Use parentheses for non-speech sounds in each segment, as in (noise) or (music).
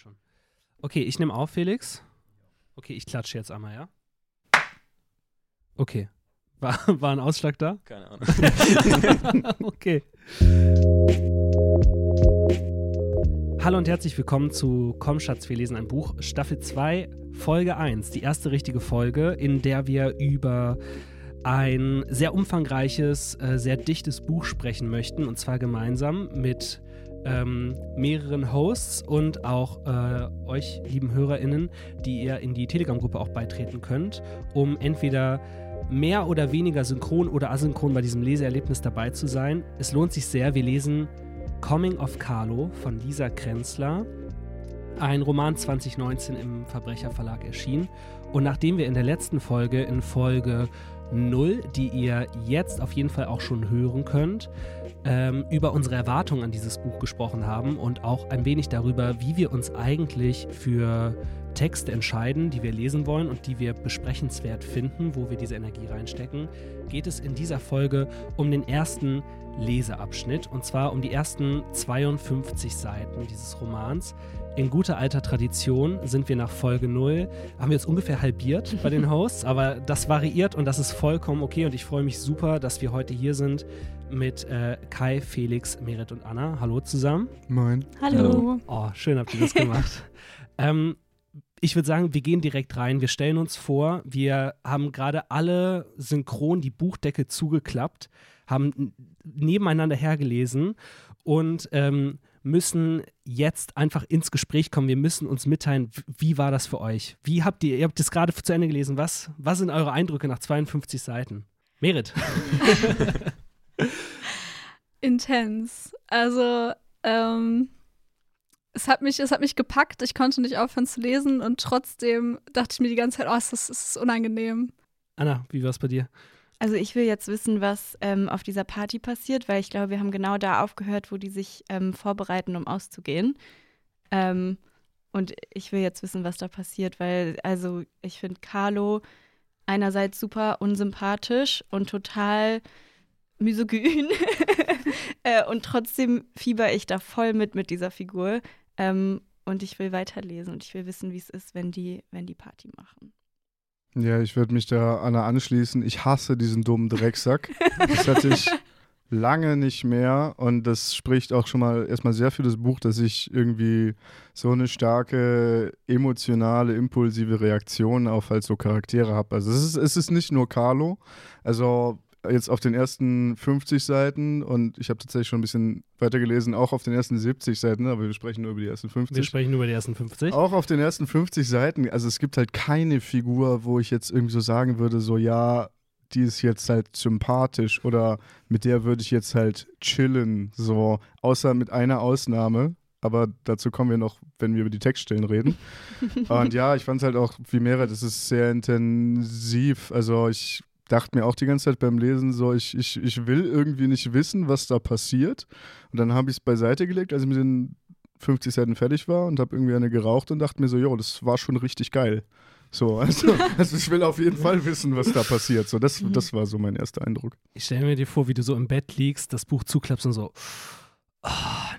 schon. Okay, ich nehme auf, Felix. Okay, ich klatsche jetzt einmal, ja? Okay. (laughs) War, war ein Ausschlag da? Keine Ahnung. (laughs) okay. Hallo und herzlich willkommen zu Komm Schatz, wir lesen ein Buch, Staffel 2, Folge 1, die erste richtige Folge, in der wir über ein sehr umfangreiches, äh, sehr dichtes Buch sprechen möchten, und zwar gemeinsam mit ähm, mehreren Hosts und auch äh, euch, lieben HörerInnen, die ihr in die Telegram-Gruppe auch beitreten könnt, um entweder mehr oder weniger synchron oder asynchron bei diesem Leseerlebnis dabei zu sein. Es lohnt sich sehr. Wir lesen Coming of Carlo von Lisa Krenzler. Ein Roman 2019 im Verbrecherverlag erschienen. Und nachdem wir in der letzten Folge, in Folge 0, die ihr jetzt auf jeden Fall auch schon hören könnt, ähm, über unsere Erwartungen an dieses Buch gesprochen haben und auch ein wenig darüber, wie wir uns eigentlich für Texte entscheiden, die wir lesen wollen und die wir besprechenswert finden, wo wir diese Energie reinstecken, geht es in dieser Folge um den ersten Leseabschnitt und zwar um die ersten 52 Seiten dieses Romans. In guter alter Tradition sind wir nach Folge 0, haben wir jetzt ungefähr halbiert bei den (laughs) Hosts, aber das variiert und das ist vollkommen okay und ich freue mich super, dass wir heute hier sind mit äh, Kai, Felix, Merit und Anna. Hallo zusammen. Moin. Hallo. Oh, schön habt ihr das gemacht. (laughs) ähm, ich würde sagen, wir gehen direkt rein. Wir stellen uns vor, wir haben gerade alle synchron die Buchdecke zugeklappt, haben nebeneinander hergelesen und ähm, müssen jetzt einfach ins Gespräch kommen. Wir müssen uns mitteilen, wie war das für euch? Wie habt ihr, ihr habt das gerade zu Ende gelesen, was, was sind eure Eindrücke nach 52 Seiten? Merit. (laughs) Intens. Also, ähm, es hat mich, es hat mich gepackt. Ich konnte nicht aufhören zu lesen und trotzdem dachte ich mir die ganze Zeit, oh, es ist, es ist unangenehm. Anna, wie war es bei dir? Also ich will jetzt wissen, was ähm, auf dieser Party passiert, weil ich glaube, wir haben genau da aufgehört, wo die sich ähm, vorbereiten, um auszugehen. Ähm, und ich will jetzt wissen, was da passiert, weil also ich finde Carlo einerseits super unsympathisch und total misogyn (laughs) äh, und trotzdem fieber ich da voll mit mit dieser Figur ähm, und ich will weiterlesen und ich will wissen, wie es ist, wenn die, wenn die Party machen. Ja, ich würde mich da Anna anschließen. Ich hasse diesen dummen Drecksack. Das hatte ich (laughs) lange nicht mehr und das spricht auch schon mal erstmal sehr für das Buch, dass ich irgendwie so eine starke emotionale, impulsive Reaktion auf halt so Charaktere habe. Also es ist, es ist nicht nur Carlo. Also jetzt auf den ersten 50 Seiten und ich habe tatsächlich schon ein bisschen weitergelesen, auch auf den ersten 70 Seiten, aber wir sprechen nur über die ersten 50. Wir sprechen nur über die ersten 50. Auch auf den ersten 50 Seiten, also es gibt halt keine Figur, wo ich jetzt irgendwie so sagen würde, so ja, die ist jetzt halt sympathisch oder mit der würde ich jetzt halt chillen, so, außer mit einer Ausnahme. Aber dazu kommen wir noch, wenn wir über die Textstellen reden. (laughs) Und ja, ich fand es halt auch, wie mehrere, das ist sehr intensiv. Also ich dachte mir auch die ganze Zeit beim Lesen so, ich, ich, ich will irgendwie nicht wissen, was da passiert. Und dann habe ich es beiseite gelegt, als ich mit den 50 Seiten fertig war und habe irgendwie eine geraucht und dachte mir so, jo, das war schon richtig geil. So, (laughs) also, also ich will auf jeden Fall wissen, was da passiert. So, das, das war so mein erster Eindruck. Ich stelle mir dir vor, wie du so im Bett liegst, das Buch zuklappst und so, oh,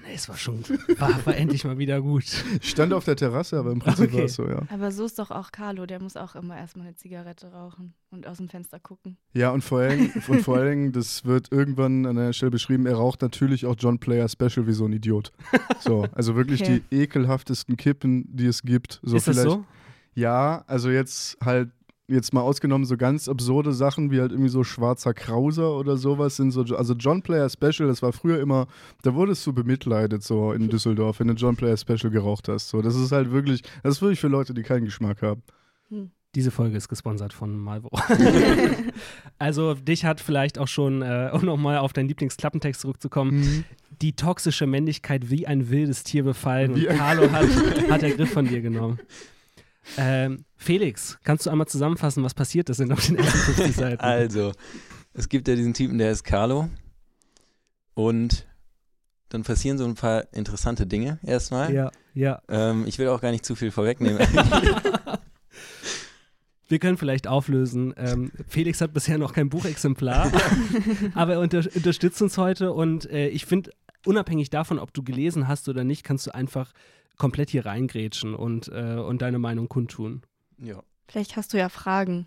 nee, es war schon, war, war endlich mal wieder gut. Ich (laughs) stand auf der Terrasse, aber im Prinzip Okay. war es so, ja. Aber so ist doch auch Carlo, der muss auch immer erstmal eine Zigarette rauchen und aus dem Fenster gucken. Ja, und vor allem, und vor allem, das wird irgendwann an einer Stelle beschrieben, er raucht natürlich auch John Player Special wie so ein Idiot. So, also wirklich Okay. die ekelhaftesten Kippen, die es gibt. So ist das vielleicht, so? Ja, also jetzt halt, jetzt mal ausgenommen, so ganz absurde Sachen wie halt irgendwie so schwarzer Krauser oder sowas sind so, also John Player Special, das war früher immer, da wurdest du bemitleidet so in Düsseldorf, wenn du John Player Special geraucht hast. So, das ist halt wirklich, das ist wirklich für Leute, die keinen Geschmack haben. Hm. Diese Folge ist gesponsert von Malvo. (laughs) (laughs) also dich hat vielleicht auch schon, äh, um nochmal auf deinen Lieblingsklappentext zurückzukommen, die toxische Männlichkeit wie ein wildes Tier befallen Wie und Carlo hat, (laughs) hat der Griff von dir genommen. Ähm, Felix, kannst du einmal zusammenfassen, was passiert ist in auf den ersten 50 (laughs) Seiten? Also, es gibt ja diesen Typen, der ist Carlo. Und dann passieren so ein paar interessante Dinge erstmal. Ja, ja. Ähm, ich will auch gar nicht zu viel vorwegnehmen. (laughs) (laughs) Wir können vielleicht auflösen. Ähm, Felix hat bisher noch kein Buchexemplar, aber er unter unterstützt uns heute und äh, ich finde, unabhängig davon, ob du gelesen hast oder nicht, kannst du einfach komplett hier reingrätschen und, äh, und deine Meinung kundtun. Ja. Vielleicht hast du ja Fragen,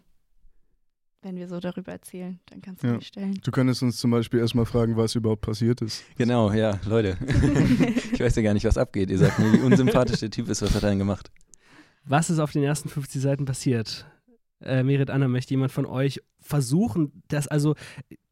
wenn wir so darüber erzählen. Dann kannst du Ja. die stellen. Du könntest uns zum Beispiel erstmal fragen, was überhaupt passiert ist. Genau, ja, Leute. (laughs) ich weiß ja gar nicht, was abgeht. Ihr sagt mir, wie unsympathisch der Typ ist, was hat er denn gemacht? Was ist auf den ersten 50 Seiten passiert? Äh, Merit Anna, möchte jemand von euch versuchen, das also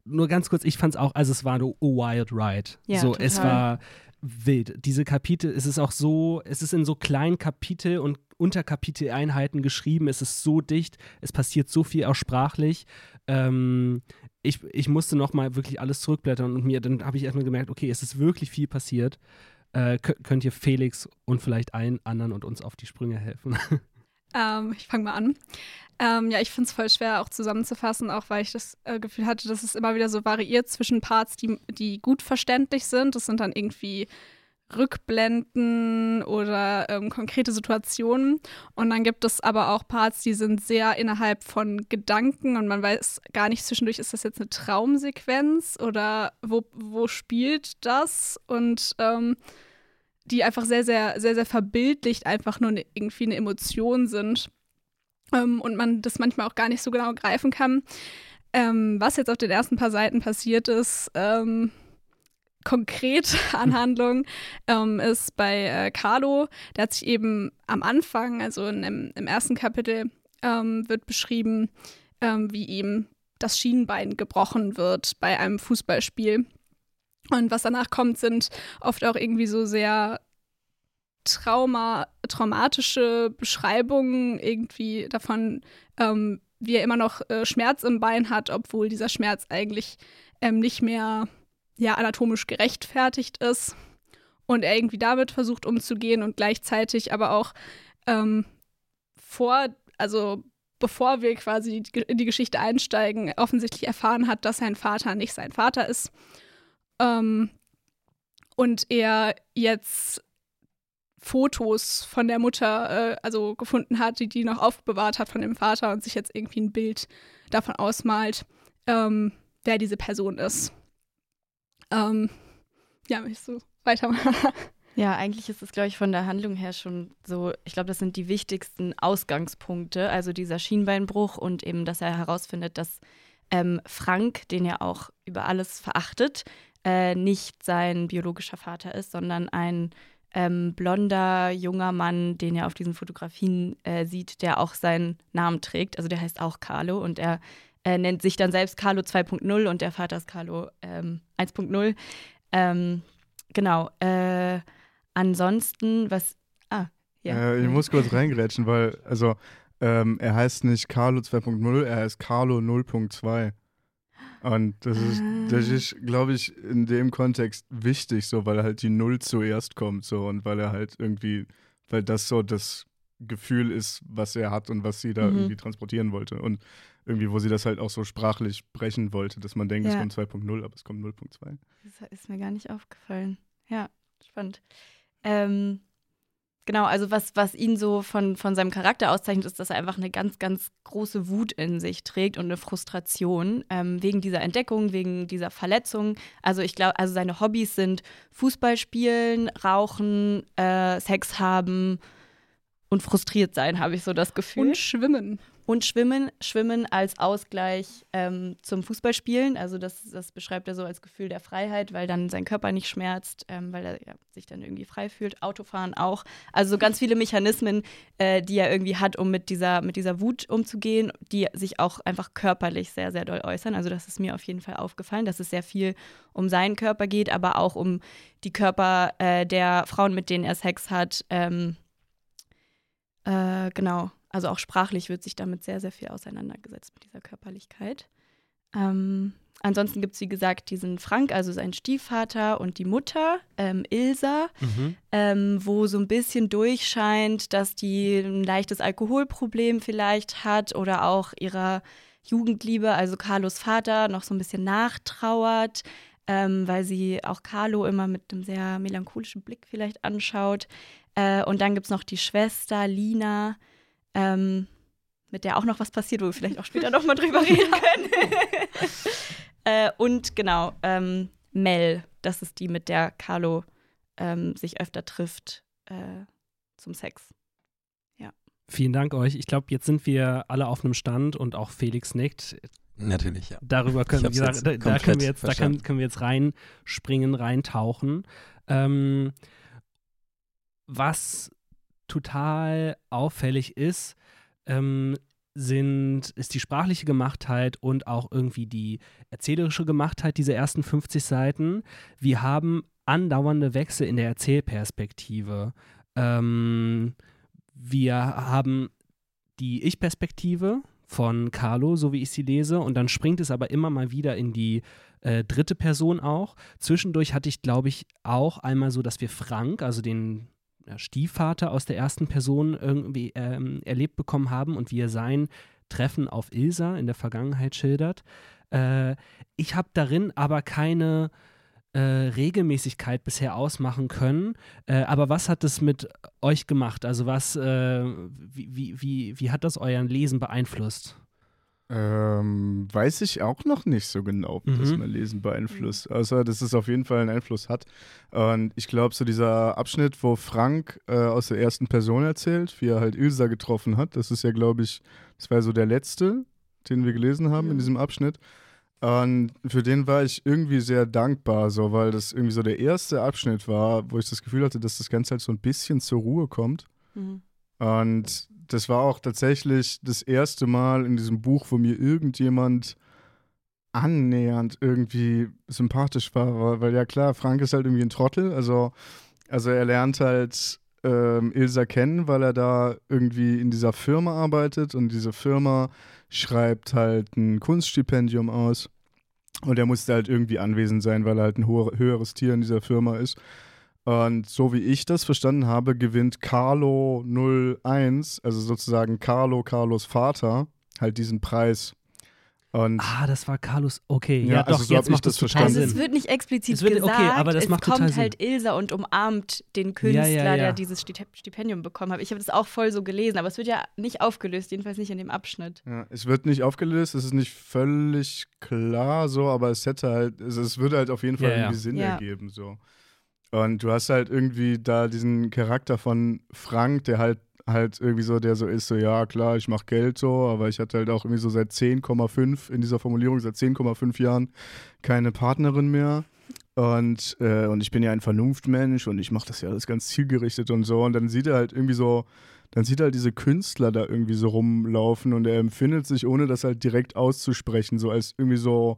nur ganz kurz, ich fand es auch, also es war eine wild ride. Ja, so, es total. war wild. Diese Kapitel, es ist auch so, es ist in so kleinen Kapitel und Unterkapiteleinheiten geschrieben, es ist so dicht, es passiert so viel auch sprachlich. Ähm, ich, ich musste nochmal wirklich alles zurückblättern und mir, dann habe ich erstmal gemerkt, okay, es ist wirklich viel passiert. Äh, kö- könnt ihr Felix und vielleicht allen anderen und uns auf die Sprünge helfen? (laughs) Ähm, ich fange mal an. Ähm, ja, ich finde es voll schwer auch zusammenzufassen, auch weil ich das äh, Gefühl hatte, dass es immer wieder so variiert zwischen Parts, die, die gut verständlich sind. Das sind dann irgendwie Rückblenden oder ähm, konkrete Situationen. Und dann gibt es aber auch Parts, die sind sehr innerhalb von Gedanken und man weiß gar nicht zwischendurch, ist das jetzt eine Traumsequenz oder wo, wo spielt das? Und ähm, die einfach sehr, sehr, sehr, sehr verbildlicht einfach nur ne, irgendwie eine Emotion sind ähm, und man das manchmal auch gar nicht so genau greifen kann. Ähm, was jetzt auf den ersten paar Seiten passiert ist, ähm, konkret (laughs) an Handlung, ähm, ist bei äh, Carlo, der hat sich eben am Anfang, also in, im, im ersten Kapitel, ähm, wird beschrieben, ähm, wie ihm das Schienbein gebrochen wird bei einem Fußballspiel. Und was danach kommt, sind oft auch irgendwie so sehr Trauma, traumatische Beschreibungen irgendwie davon, ähm, wie er immer noch äh, Schmerz im Bein hat, obwohl dieser Schmerz eigentlich ähm, nicht mehr ja, anatomisch gerechtfertigt ist. Und er irgendwie damit versucht umzugehen und gleichzeitig aber auch ähm, vor, also bevor wir quasi in die Geschichte einsteigen, offensichtlich erfahren hat, dass sein Vater nicht sein Vater ist. Ähm, und er jetzt Fotos von der Mutter, äh, also gefunden hat, die die noch aufbewahrt hat von dem Vater und sich jetzt irgendwie ein Bild davon ausmalt, ähm, wer diese Person ist. Ähm, ja, möchtest du weitermachen? (laughs) Ja, eigentlich ist es, glaube ich, von der Handlung her schon so, ich glaube, das sind die wichtigsten Ausgangspunkte, also dieser Schienbeinbruch und eben, dass er herausfindet, dass ähm, Frank, den er auch über alles verachtet, äh, nicht sein biologischer Vater ist, sondern ein ähm, blonder, junger Mann, den er auf diesen Fotografien äh, sieht, der auch seinen Namen trägt. Also der heißt auch Carlo und er äh, nennt sich dann selbst Carlo 2.0 und der Vater ist Carlo ähm, 1.0. Ähm, genau. Äh, ansonsten, was. Ah, ja. Äh, ich muss kurz reingrätschen, weil, also, ähm, er heißt nicht Carlo 2.0, er heißt Carlo 0.2. Und das ist, das Ah. ist, glaube ich, in dem Kontext wichtig, so, weil halt die Null zuerst kommt, so, und weil er halt irgendwie, weil das so das Gefühl ist, was er hat und was sie da Mhm. irgendwie transportieren wollte. Und irgendwie, wo sie das halt auch so sprachlich brechen wollte, dass man denkt, es Ja. kommt 2.0, aber es kommt 0.2. Das ist mir gar nicht aufgefallen. Ja, spannend. Ähm, genau, also was, was ihn so von, von seinem Charakter auszeichnet, ist, dass er einfach eine ganz, ganz große Wut in sich trägt und eine Frustration ähm, wegen dieser Entdeckung, wegen dieser Verletzung. Also ich glaube, also seine Hobbys sind Fußball spielen, rauchen, äh, Sex haben und frustriert sein, habe ich so das Gefühl. Und schwimmen. Und Schwimmen, Schwimmen als Ausgleich ähm, zum Fußballspielen. Also das, das beschreibt er so als Gefühl der Freiheit, weil dann sein Körper nicht schmerzt, ähm, weil er ja, sich dann irgendwie frei fühlt. Autofahren auch. Also so ganz viele Mechanismen, äh, die er irgendwie hat, um mit dieser, mit dieser Wut umzugehen, die sich auch einfach körperlich sehr, sehr doll äußern. Also das ist mir auf jeden Fall aufgefallen, dass es sehr viel um seinen Körper geht, aber auch um die Körper äh, der Frauen, mit denen er Sex hat. Ähm, äh, genau. Also auch sprachlich wird sich damit sehr, sehr viel auseinandergesetzt mit dieser Körperlichkeit. Ähm, ansonsten gibt es, wie gesagt, diesen Frank, also sein Stiefvater und die Mutter, ähm, Ilsa, Mhm. ähm, wo so ein bisschen durchscheint, dass die ein leichtes Alkoholproblem vielleicht hat oder auch ihrer Jugendliebe, also Carlos Vater, noch so ein bisschen nachtrauert, ähm, weil sie auch Carlo immer mit einem sehr melancholischen Blick vielleicht anschaut. Äh, und dann gibt es noch die Schwester Lina, ähm, mit der auch noch was passiert, wo wir vielleicht auch später noch mal drüber (laughs) reden können. (laughs) äh, und genau, ähm, Mel, das ist die, mit der Carlo ähm, sich öfter trifft. Äh, zum Sex. Vielen Dank euch. Ich glaube, jetzt sind wir alle auf einem Stand und auch Felix nickt. Natürlich, ja. Darüber können, wir, da, jetzt da können wir jetzt, da können, können wir jetzt reinspringen, reintauchen. Ähm, was total auffällig ist, ähm, sind, ist die sprachliche Gemachtheit und auch irgendwie die erzählerische Gemachtheit dieser ersten 50 Seiten. Wir haben andauernde Wechsel in der Erzählperspektive. Ähm, wir haben die Ich-Perspektive von Carlo, so wie ich sie lese, und dann springt es aber immer mal wieder in die äh, dritte Person auch. Zwischendurch hatte ich, glaube ich, auch einmal so, dass wir Frank, also den Stiefvater aus der ersten Person irgendwie ähm, erlebt bekommen haben und wie er sein Treffen auf Ilsa in der Vergangenheit schildert. Äh, ich habe darin aber keine äh, Regelmäßigkeit bisher ausmachen können. Äh, aber was hat es mit euch gemacht? Also was, äh, wie, wie, wie, wie hat das euren Lesen beeinflusst? Ähm, weiß ich auch noch nicht so genau, wie das Mhm. mein Lesen beeinflusst. Außer, dass es auf jeden Fall einen Einfluss hat. Und ich glaube, so dieser Abschnitt, wo Frank äh, aus der ersten Person erzählt, wie er halt Ilsa getroffen hat, das ist ja, glaube ich, das war so der letzte, den wir gelesen haben in Ja. diesem Abschnitt. Und für den war ich irgendwie sehr dankbar, so, weil das irgendwie so der erste Abschnitt war, wo ich das Gefühl hatte, dass das Ganze halt so ein bisschen zur Ruhe kommt. Mhm. Und das war auch tatsächlich das erste Mal in diesem Buch, wo mir irgendjemand annähernd irgendwie sympathisch war, weil, ja klar, Frank ist halt irgendwie ein Trottel, also, also er lernt halt ähm, Ilsa kennen, weil er da irgendwie in dieser Firma arbeitet und diese Firma schreibt halt ein Kunststipendium aus und er musste halt irgendwie anwesend sein, weil er halt ein höheres Tier in dieser Firma ist. Und so wie ich das verstanden habe, gewinnt Carlo 01, also sozusagen Carlo, Carlos Vater, halt diesen Preis. Und Ah, das war Carlos. Okay, ja, Ja, also doch, so hab jetzt ich macht das total Also verstanden. es wird nicht explizit Es wird- okay, gesagt, aber das es macht total kommt halt Ilsa und umarmt den Künstler, Ja, ja, ja. der dieses Stip- Stipendium bekommen hat. Ich habe das auch voll so gelesen, aber es wird ja nicht aufgelöst, jedenfalls nicht in dem Abschnitt. ja, es wird nicht aufgelöst, es ist nicht völlig klar so, aber es hätte halt, also es würde halt auf jeden Fall Ja, ja. irgendwie Sinn Ja. ergeben so. Und du hast halt irgendwie da diesen Charakter von Frank, der halt halt irgendwie so, der so ist, so ja klar, ich mach Geld so, aber ich hatte halt auch irgendwie so seit 10,5 in dieser Formulierung, seit 10,5 Jahren keine Partnerin mehr. Und, äh, und ich bin ja ein Vernunftmensch und ich mache das ja alles ganz zielgerichtet und so. Und dann sieht er halt irgendwie so, dann sieht er halt diese Künstler da irgendwie so rumlaufen und er empfindet sich, ohne das halt direkt auszusprechen, so als irgendwie so,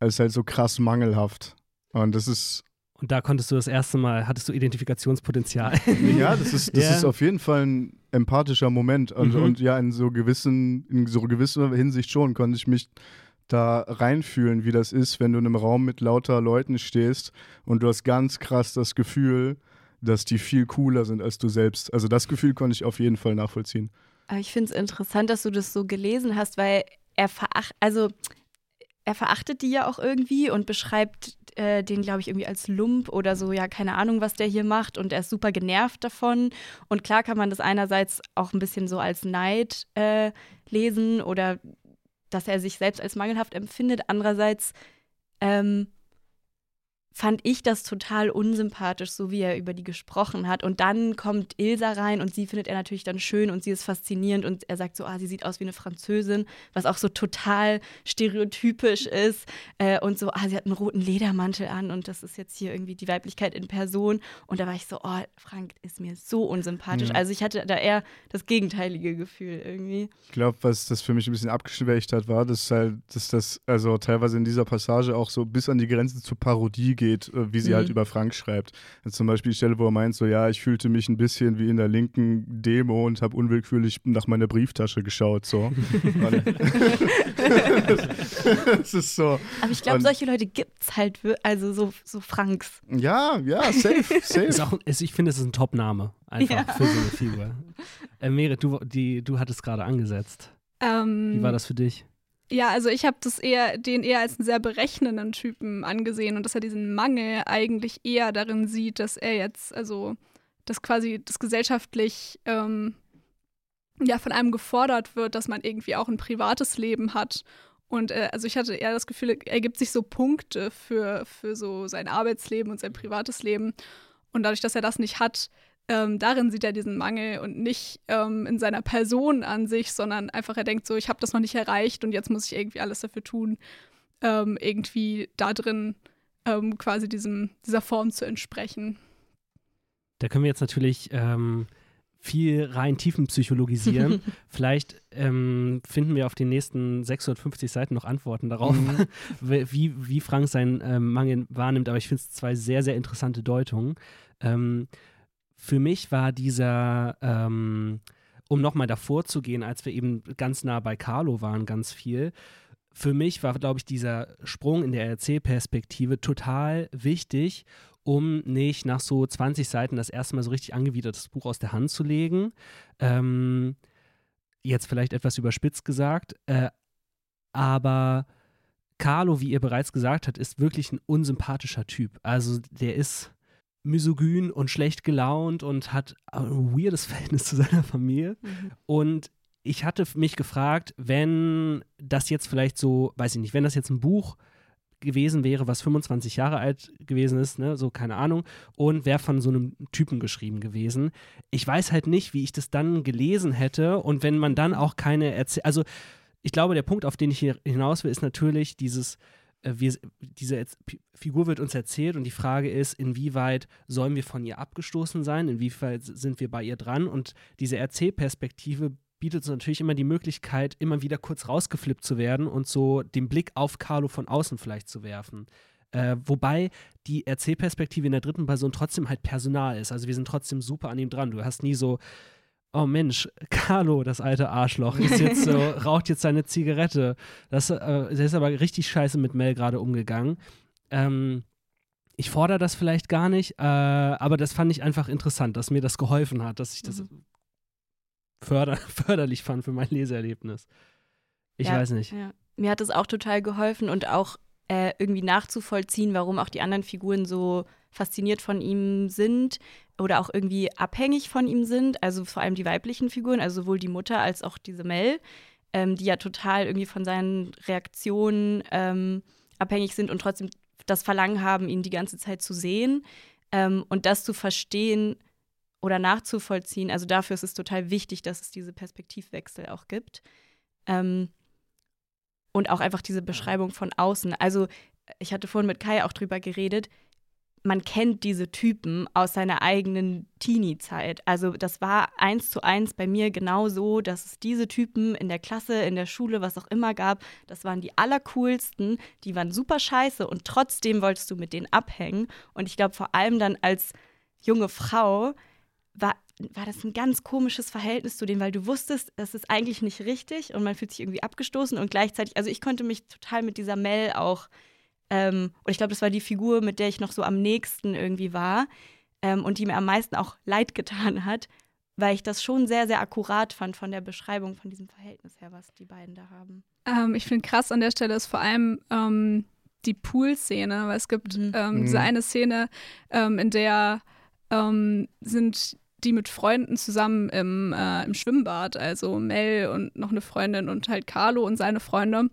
als halt so krass mangelhaft. Und das ist, Und da konntest du das erste Mal, hattest du Identifikationspotenzial. (laughs) ja, das ist, das Ja. ist auf jeden Fall ein empathischer Moment. Und, Mhm. und ja, in so gewissen, in so gewisser Hinsicht schon konnte ich mich da reinfühlen, wie das ist, wenn du in einem Raum mit lauter Leuten stehst und du hast ganz krass das Gefühl, dass die viel cooler sind als du selbst. Also das Gefühl konnte ich auf jeden Fall nachvollziehen. Aber ich finde es interessant, dass du das so gelesen hast, weil er veracht, also er verachtet die ja auch irgendwie und beschreibt äh, den, glaube ich, irgendwie als Lump oder so, ja, keine Ahnung, was der hier macht und er ist super genervt davon. Und klar kann man das einerseits auch ein bisschen so als Neid äh, lesen oder dass er sich selbst als mangelhaft empfindet. Andererseits ähm, fand ich das total unsympathisch, so wie er über die gesprochen hat. Und dann kommt Ilsa rein und sie findet er natürlich dann schön und sie ist faszinierend und er sagt so, ah, sie sieht aus wie eine Französin, was auch so total stereotypisch ist. Äh, und so, ah, sie hat einen roten Ledermantel an und das ist jetzt hier irgendwie die Weiblichkeit in Person. Und da war ich so, oh, Frank ist mir so unsympathisch. Ja. Also ich hatte da eher das gegenteilige Gefühl irgendwie. Ich glaube, was das für mich ein bisschen abgeschwächt hat, war, dass halt, dass das also teilweise in dieser Passage auch so bis an die Grenze zur Parodie geht, äh, wie sie Mhm. halt über Frank schreibt. Also zum Beispiel die Stelle, wo er meint, so ja, ich fühlte mich ein bisschen wie in der linken Demo und habe unwillkürlich nach meiner Brieftasche geschaut. So. (laughs) (laughs) Das ist so. Aber ich glaube, solche Leute gibt's halt, wir- also so, so Franks. Ja, ja, safe, (laughs) Ist safe. auch, ist, ich finde, es ist ein Top-Name einfach Ja. für so eine Figur. Äh, Merit, du, die, du hattest gerade angesetzt. Ähm, Wie war das für dich? Ja, also ich habe das eher, den eher als einen sehr berechnenden Typen angesehen und dass er diesen Mangel eigentlich eher darin sieht, dass er jetzt, also dass quasi das gesellschaftlich ähm, ja von einem gefordert wird, dass man irgendwie auch ein privates Leben hat. Und äh, also ich hatte eher das Gefühl, er gibt sich so Punkte für, für so sein Arbeitsleben und sein privates Leben. Und dadurch, dass er das nicht hat, ähm, darin sieht er diesen Mangel und nicht ähm, in seiner Person an sich, sondern einfach er denkt so, ich habe das noch nicht erreicht und jetzt muss ich irgendwie alles dafür tun, ähm, irgendwie da drin ähm, quasi diesem, dieser Form zu entsprechen. Da können wir jetzt natürlich ähm, viel rein tiefenpsychologisieren. (laughs) Vielleicht ähm, finden wir auf den nächsten 650 Seiten noch Antworten darauf, Mhm. (laughs) wie, wie Frank seinen ähm, Mangel wahrnimmt. Aber ich finde es zwei sehr, sehr interessante Deutungen. Ähm, für mich war dieser, ähm, um nochmal davor zu gehen, als wir eben ganz nah bei Carlo waren, ganz viel. Für mich war, glaube ich, dieser Sprung in der Erzählperspektive total wichtig, um nicht nach so 20 Seiten das erste Mal so richtig angewidertes Buch aus der Hand zu legen. Ähm, jetzt vielleicht etwas überspitzt gesagt, äh, aber Carlo, wie ihr bereits gesagt habt, ist wirklich ein unsympathischer Typ. Also der ist misogyn und schlecht gelaunt und hat ein weirdes (laughs) Verhältnis zu seiner Familie. Mhm. Und ich hatte mich gefragt, wenn das jetzt vielleicht so, weiß ich nicht, wenn das jetzt ein Buch gewesen wäre, was 25 Jahre alt gewesen ist, ne, so keine Ahnung, und wäre von so einem Typen geschrieben gewesen. Ich weiß halt nicht, wie ich das dann gelesen hätte und wenn man dann auch keine Erzähl also ich glaube, der Punkt, auf den ich hier hinaus will, ist natürlich dieses, wir, diese Figur wird uns erzählt und die Frage ist, inwieweit sollen wir von ihr abgestoßen sein, inwieweit sind wir bei ihr dran und diese Erzählperspektive bietet uns natürlich immer die Möglichkeit, immer wieder kurz rausgeflippt zu werden und so den Blick auf Carlo von außen vielleicht zu werfen. Äh, wobei die Erzählperspektive in der dritten Person trotzdem halt Personal ist. Also wir sind trotzdem super an ihm dran. Du hast nie so, oh Mensch, Carlo, das alte Arschloch, ist jetzt so, (laughs) raucht jetzt seine Zigarette. Das, äh, der ist aber richtig scheiße mit Mel gerade umgegangen. Ähm, ich fordere das vielleicht gar nicht, äh, aber das fand ich einfach interessant, dass mir das geholfen hat, dass ich das Mhm. förder (laughs) förderlich fand für mein Leseerlebnis. Ich Ja, weiß nicht. Ja. Mir hat es auch total geholfen und auch äh, irgendwie nachzuvollziehen, warum auch die anderen Figuren so fasziniert von ihm sind oder auch irgendwie abhängig von ihm sind. Also vor allem die weiblichen Figuren, also sowohl die Mutter als auch diese Mel, ähm, die ja total irgendwie von seinen Reaktionen ähm, abhängig sind und trotzdem das Verlangen haben, ihn die ganze Zeit zu sehen ähm, und das zu verstehen oder nachzuvollziehen. Also dafür ist es total wichtig, dass es diese Perspektivwechsel auch gibt. Ähm, und auch einfach diese Beschreibung von außen. Also, ich hatte vorhin mit Kai auch drüber geredet. Man kennt diese Typen aus seiner eigenen Teenie-Zeit. Also, das war eins zu eins bei mir genau so, dass es diese Typen in der Klasse, in der Schule, was auch immer gab. Das waren die allercoolsten. Die waren super scheiße und trotzdem wolltest du mit denen abhängen. Und ich glaube, vor allem dann als junge Frau war, war das ein ganz komisches Verhältnis zu denen, weil du wusstest, das ist eigentlich nicht richtig und man fühlt sich irgendwie abgestoßen und gleichzeitig, also ich konnte mich total mit dieser Mel auch, ähm, und ich glaube, das war die Figur, mit der ich noch so am nächsten irgendwie war ähm, und die mir am meisten auch leid getan hat, weil ich das schon sehr, sehr akkurat fand von der Beschreibung von diesem Verhältnis her, was die beiden da haben. Ähm, ich finde krass an der Stelle ist vor allem ähm, die Pool-Szene, weil es gibt Mhm. ähm, Mhm. diese eine Szene, ähm, in der ähm, sind die mit Freunden zusammen im, äh, im Schwimmbad, also Mel und noch eine Freundin und halt Carlo und seine Freunde.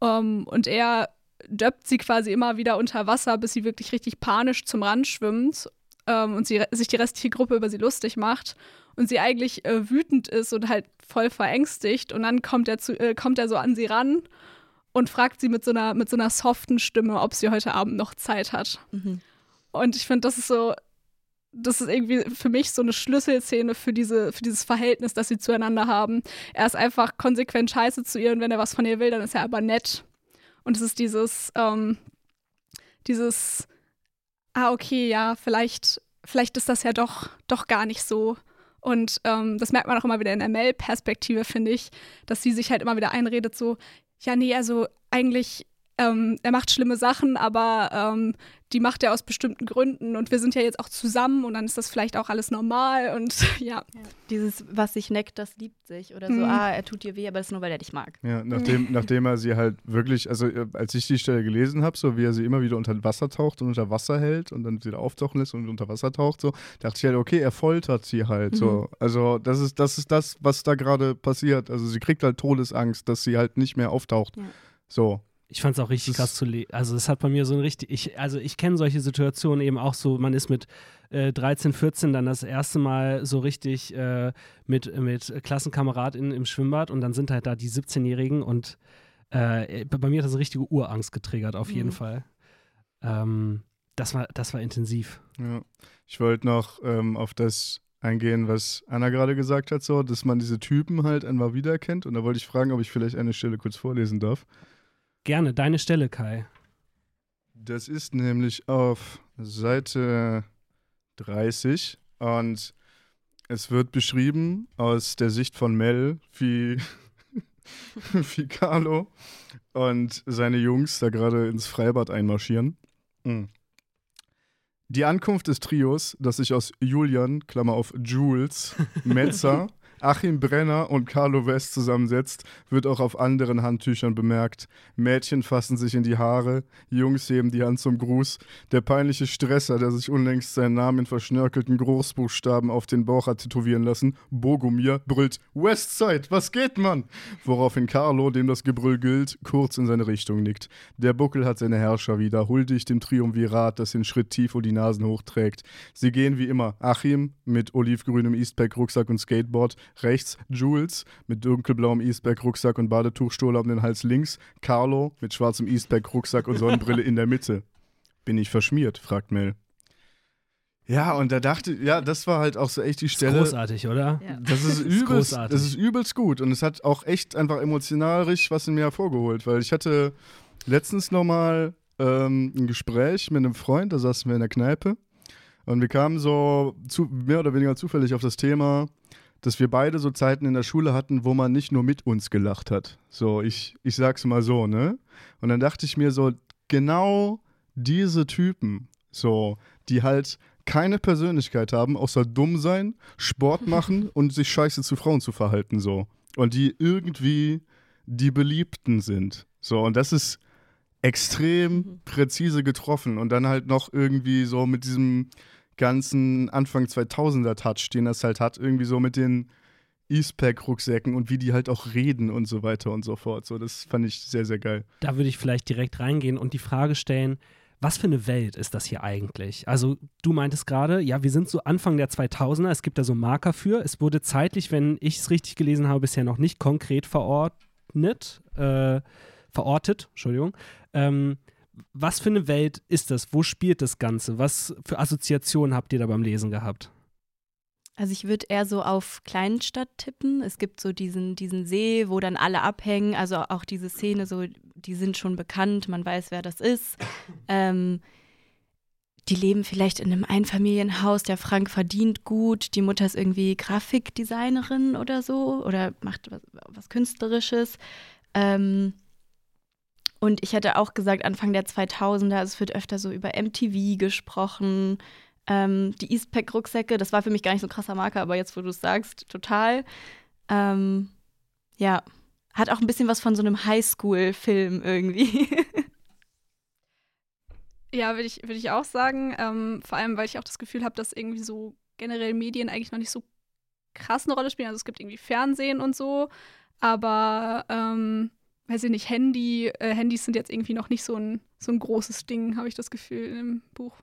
Ähm, und er döppt sie quasi immer wieder unter Wasser, bis sie wirklich richtig panisch zum Rand schwimmt ähm, und sie, sich die restliche Gruppe über sie lustig macht und sie eigentlich äh, wütend ist und halt voll verängstigt. Und dann kommt er, zu, äh, kommt er so an sie ran und fragt sie mit so einer, mit so einer soften Stimme, ob sie heute Abend noch Zeit hat. Und ich finde, das ist so, das ist irgendwie für mich so eine Schlüsselszene für, diese, für dieses Verhältnis, das sie zueinander haben. Er ist einfach konsequent scheiße zu ihr und wenn er was von ihr will, dann ist er aber nett. Und es ist dieses, ähm, dieses, ah, okay, ja, vielleicht, vielleicht ist das ja doch, doch gar nicht so. Und ähm, das merkt man auch immer wieder in der Mel-Perspektive, finde ich, dass sie sich halt immer wieder einredet, so, ja, nee, also eigentlich, ähm, er macht schlimme Sachen, aber ähm, die macht er aus bestimmten Gründen und wir sind ja jetzt auch zusammen und dann ist das vielleicht auch alles normal und (laughs) ja. Dieses, was sich neckt, das liebt sich. Oder so, Mhm. ah, er tut dir weh, aber das ist nur, weil er dich mag. Ja, nachdem, (laughs) nachdem er sie halt wirklich, also äh, als ich die Stelle gelesen habe, so wie er sie immer wieder unter Wasser taucht und unter Wasser hält und dann wieder auftauchen lässt und unter Wasser taucht, so, dachte ich halt, okay, er foltert sie halt so. Also das ist, das ist das, was da gerade passiert. Also sie kriegt halt Todesangst, dass sie halt nicht mehr auftaucht. Ja. So. Ich fand es auch richtig Das krass zu lesen. Also es hat bei mir so ein richtig, ich, also ich kenne solche Situationen eben auch so, man ist mit äh, 13, 14 dann das erste Mal so richtig äh, mit, mit KlassenkameradInnen im Schwimmbad und dann sind halt da die 17-Jährigen und äh, bei mir hat das eine richtige Urangs getriggert, auf jeden Mhm. Fall. Ähm, das war, das war intensiv. Ja. Ich wollte noch ähm, auf das eingehen, was Anna gerade gesagt hat, so, dass man diese Typen halt einfach wiedererkennt. Und da wollte ich fragen, ob ich vielleicht eine Stelle kurz vorlesen darf. Gerne, deine Stelle, Kai. Das ist nämlich auf Seite 30 und es wird beschrieben aus der Sicht von Mel, wie, (laughs) wie Carlo und seine Jungs da gerade ins Freibad einmarschieren. Mhm. Die Ankunft des Trios, das sich aus Julian, Klammer auf Jules, Metzer, (laughs) Achim Brenner und Carlo West zusammensetzt, wird auch auf anderen Handtüchern bemerkt. Mädchen fassen sich in die Haare, Jungs heben die Hand zum Gruß. Der peinliche Stresser, der sich unlängst seinen Namen in verschnörkelten Großbuchstaben auf den Bauch hat tätowieren lassen, Bogomir, brüllt Westside, was geht, Mann? Woraufhin Carlo, dem das Gebrüll gilt, kurz in seine Richtung nickt. Der Buckel hat seine Herrscher wieder, huldigt dem Triumvirat, das den Schritt tief und die Nasen hochträgt. Sie gehen wie immer. Achim mit olivgrünem Eastpack-Rucksack und Skateboard, rechts Jules mit dunkelblauem Eastpack-Rucksack und Badetuchstola um den Hals links, Carlo mit schwarzem Eastpack-Rucksack und Sonnenbrille in der Mitte. Bin ich verschmiert? fragt Mel. Ja, und da dachte, ja, das war halt auch so echt die Ist Stelle. großartig, oder? Ja. Das ist (laughs) ist übelst, großartig. das ist übelst gut und es hat auch echt einfach emotional richtig was in mir hervorgeholt, weil ich hatte letztens nochmal ähm, ein Gespräch mit einem Freund, da saßen wir in der Kneipe und wir kamen so zu, mehr oder weniger zufällig auf das Thema, dass wir beide so Zeiten in der Schule hatten, wo man nicht nur mit uns gelacht hat. So, ich, ich sag's mal so, ne? Und dann dachte ich mir so, genau diese Typen, so, die halt keine Persönlichkeit haben, außer dumm sein, Sport (laughs) machen und sich scheiße zu Frauen zu verhalten, so. Und die irgendwie die Beliebten sind. So, und das ist extrem Mhm. präzise getroffen. Und dann halt noch irgendwie so mit diesem ganzen Anfang 2000er Touch, den das halt hat, irgendwie so mit den Eastpack-Rucksäcken und wie die halt auch reden und so weiter und so fort. So, das fand ich sehr, sehr geil. Da würde ich vielleicht direkt reingehen und die Frage stellen, was für eine Welt ist das hier eigentlich? Also du meintest gerade, ja, wir sind so Anfang der 2000er, es gibt da so Marker für. Es wurde zeitlich, wenn ich es richtig gelesen habe, bisher noch nicht konkret verordnet, äh, verortet, Entschuldigung. Ähm, was für eine Welt ist das? Wo spielt das Ganze? Was für Assoziationen habt ihr da beim Lesen gehabt? Also ich würde eher so auf Kleinstadt tippen. Es gibt so diesen, diesen See, wo dann alle abhängen. Also auch diese Szene, so, die sind schon bekannt, man weiß, wer das ist. Ähm, die leben vielleicht in einem Einfamilienhaus, der Frank verdient gut, die Mutter ist irgendwie Grafikdesignerin oder so oder macht was, was Künstlerisches. Ähm, und ich hätte auch gesagt, Anfang der 2000er, es wird öfter so über MTV gesprochen. Ähm, die Eastpack-Rucksäcke, das war für mich gar nicht so ein krasser Marker, aber jetzt, wo du es sagst, total. Ähm, ja, hat auch ein bisschen was von so einem Highschool-Film irgendwie. (laughs) Ja, würde ich, würd ich auch sagen. Ähm, vor allem, weil ich auch das Gefühl habe, dass irgendwie so generell Medien eigentlich noch nicht so krass eine Rolle spielen. Also es gibt irgendwie Fernsehen und so, aber ähm, weiß ich nicht, Handy, äh, Handys sind jetzt irgendwie noch nicht so ein, so ein großes Ding, habe ich das Gefühl im Buch.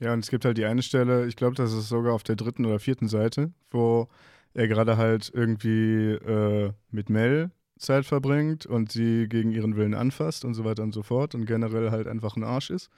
Ja, und es gibt halt die eine Stelle, ich glaube, das ist sogar auf der dritten oder vierten Seite, wo er gerade halt irgendwie äh, mit Mel Zeit verbringt und sie gegen ihren Willen anfasst und so weiter und so fort und generell halt einfach ein Arsch ist.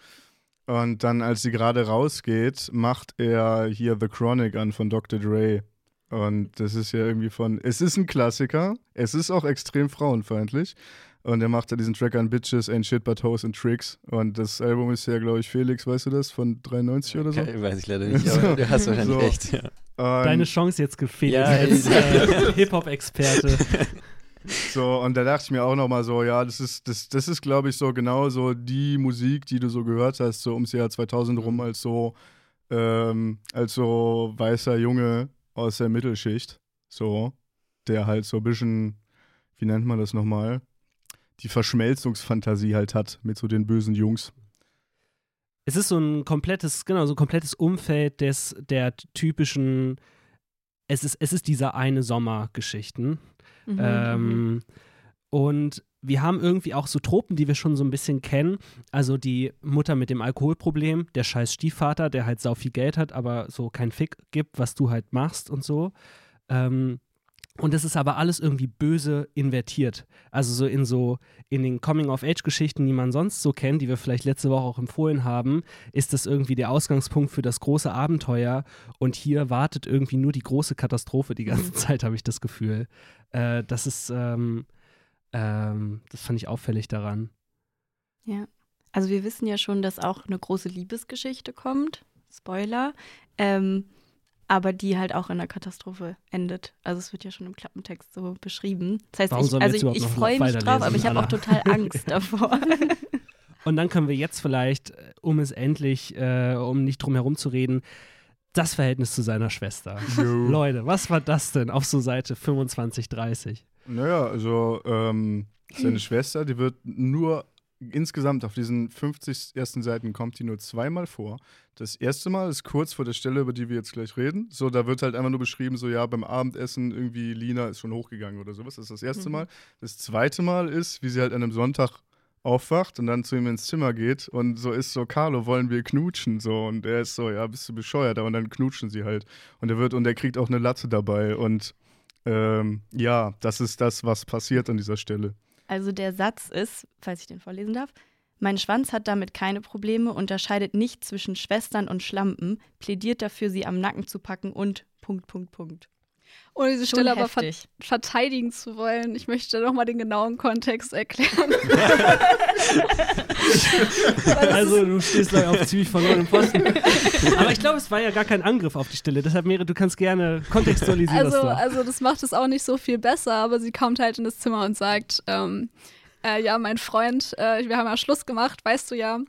Und dann, als sie gerade rausgeht, macht er hier The Chronic an von Dr. Dre. Und das ist ja irgendwie von, es ist ein Klassiker, es ist auch extrem frauenfeindlich. Und er macht da diesen Track an Bitches, Ain't Shit But Hoes and Tricks. Und das Album ist ja, glaube ich, Felix, weißt du das, von 93 oder so? Okay, weiß ich leider nicht, (laughs) aber du hast wahrscheinlich So. recht. Ja. Deine Chance jetzt gefehlt Ja, als ja. äh, Hip-Hop-Experte. (laughs) So, und da dachte ich mir auch nochmal so, ja, das ist, das, das ist, glaube ich, so genau so die Musik, die du so gehört hast, so ums Jahr 2000 rum, als so, ähm, als so weißer Junge aus der Mittelschicht, so, der halt so ein bisschen, wie nennt man das nochmal, die Verschmelzungsfantasie halt hat mit so den bösen Jungs. Es ist so ein komplettes, genau, so ein komplettes Umfeld des, der typischen, es ist, es ist dieser eine Sommer-Geschichten. Mhm. Ähm, und wir haben irgendwie auch so Tropen, die wir schon so ein bisschen kennen. Also die Mutter mit dem Alkoholproblem, der scheiß Stiefvater, der halt sau viel Geld hat, aber so kein Fick gibt, was du halt machst und so. Ähm, und es ist aber alles irgendwie böse invertiert. Also so in so, in den Coming-of-Age-Geschichten, die man sonst so kennt, die wir vielleicht letzte Woche auch empfohlen haben, ist das irgendwie der Ausgangspunkt für das große Abenteuer. Und hier wartet irgendwie nur die große Katastrophe die ganze (laughs) Zeit, habe ich das Gefühl. Äh, das ist, ähm, ähm, das fand ich auffällig daran. Ja. Also wir wissen ja schon, dass auch eine große Liebesgeschichte kommt. Spoiler. Ähm, aber die halt auch in einer Katastrophe endet. Also es wird ja schon im Klappentext so beschrieben. Das heißt, Warum ich, also ich, ich freue mich drauf, aber ich habe auch total (laughs) Angst davor. Und dann können wir jetzt vielleicht, äh, um es endlich, äh, um nicht drum herum zu reden, das Verhältnis zu seiner Schwester. Leute, was war das denn auf so Seite 25, 30? Naja, also ähm, seine Schwester, die wird nur insgesamt auf diesen 50 ersten Seiten kommt die nur zweimal vor. Das erste Mal ist kurz vor der Stelle, über die wir jetzt gleich reden. So, da wird halt einfach nur beschrieben, so ja, beim Abendessen irgendwie Lina ist schon hochgegangen oder sowas. Das ist das erste Mhm. Mal. Das zweite Mal ist, wie sie halt an einem Sonntag aufwacht und dann zu ihm ins Zimmer geht und so ist so, Carlo, wollen wir knutschen? So, und er ist so, ja, bist du bescheuert? Und dann knutschen sie halt. Und er wird, und er kriegt auch eine Latte dabei. Und ähm, ja, das ist das, was passiert an dieser Stelle. Also der Satz ist, falls ich den vorlesen darf, mein Schwanz hat damit keine Probleme, unterscheidet nicht zwischen Schwestern und Schlampen, plädiert dafür, sie am Nacken zu packen und Punkt, Punkt, Punkt. Ohne diese Stelle aber ver verteidigen zu wollen, ich möchte nochmal den genauen Kontext erklären. (laughs) Also du stehst da auf ziemlich verlorenem Posten. (laughs) Aber ich glaube, es war ja gar kein Angriff auf die Stille. Deshalb, Mere, du kannst gerne kontextualisieren Also, das also das macht es auch nicht so viel besser, aber sie kommt halt in das Zimmer und sagt, ähm, äh, ja, mein Freund, äh, wir haben ja Schluss gemacht, weißt du ja.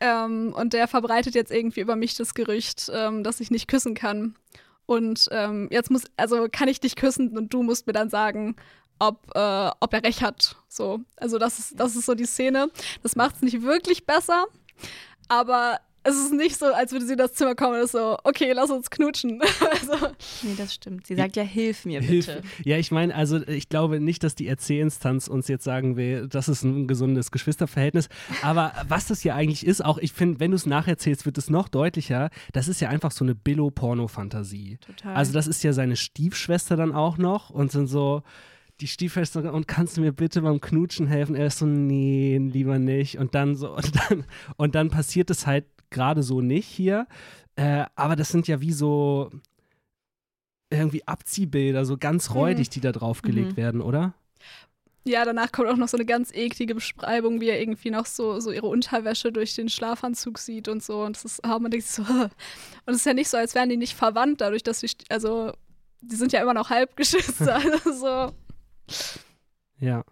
Ähm, und der verbreitet jetzt irgendwie über mich das Gerücht, ähm, dass ich nicht küssen kann. Und ähm, jetzt muss, also kann ich dich küssen und du musst mir dann sagen, ob, äh, ob er recht hat. So, also das ist, das ist so die Szene. Das macht es nicht wirklich besser, aber es ist nicht so, als würde sie in das Zimmer kommen und ist so, okay, lass uns knutschen. (laughs) also, Nee, das stimmt. Sie sagt ja, hilf mir bitte. Hilfe. Ja, ich meine, also ich glaube nicht, dass die Erzählinstanz uns jetzt sagen will, das ist ein gesundes Geschwisterverhältnis. Aber was das hier eigentlich ist, auch ich finde, wenn du es nacherzählst, wird es noch deutlicher. Das ist ja einfach so eine Billo-Porno-Fantasie. Total. Also das ist ja seine Stiefschwester dann auch noch und sind so die Stiefschwester und kannst du mir bitte beim Knutschen helfen? Er ist so, nee, lieber nicht. Und dann so, (laughs) und dann, und dann passiert es halt gerade so nicht hier. Äh, aber das sind ja wie so irgendwie Abziehbilder, so ganz räudig, die da draufgelegt Mhm. werden, oder? Ja, danach kommt auch noch so eine ganz eklige Beschreibung, wie er irgendwie noch so, so ihre Unterwäsche durch den Schlafanzug sieht und so. Und das ist, ah, man denkt so, (laughs) und es ist ja nicht so, als wären die nicht verwandt, dadurch, dass sie, also, die sind ja immer noch Halbgeschwister. (laughs) also so. Ja.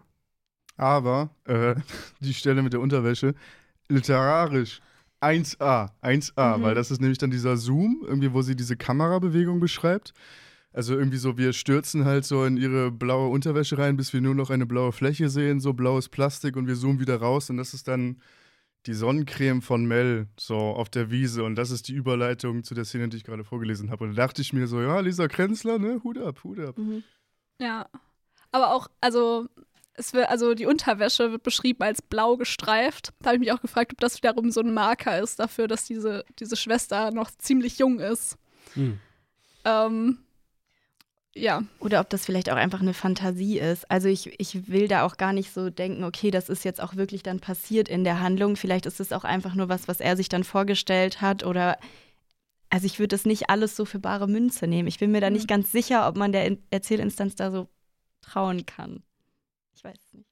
Aber äh, (laughs) die Stelle mit der Unterwäsche, literarisch 1A, 1A, Mhm. weil das ist nämlich dann dieser Zoom, irgendwie, wo sie diese Kamerabewegung beschreibt. Also irgendwie so, wir stürzen halt so in ihre blaue Unterwäsche rein, bis wir nur noch eine blaue Fläche sehen, so blaues Plastik und wir zoomen wieder raus und das ist dann die Sonnencreme von Mel, so auf der Wiese und das ist die Überleitung zu der Szene, die ich gerade vorgelesen habe. Und da dachte ich mir so, ja, Lisa Krenzler, ne, Hut ab, Hut ab. Mhm. Ja. Aber auch, also, es wird, also die Unterwäsche wird beschrieben als blau gestreift. Da habe ich mich auch gefragt, ob das wiederum so ein Marker ist dafür, dass diese, diese Schwester noch ziemlich jung ist. Hm. Ähm, ja. Oder ob das vielleicht auch einfach eine Fantasie ist. Also ich, ich will da auch gar nicht so denken, okay, das ist jetzt auch wirklich dann passiert in der Handlung. Vielleicht ist es auch einfach nur was, was er sich dann vorgestellt hat oder also ich würde das nicht alles so für bare Münze nehmen. Ich bin mir da nicht ganz sicher, ob man der In- Erzählinstanz da so trauen kann. Weiß es nicht.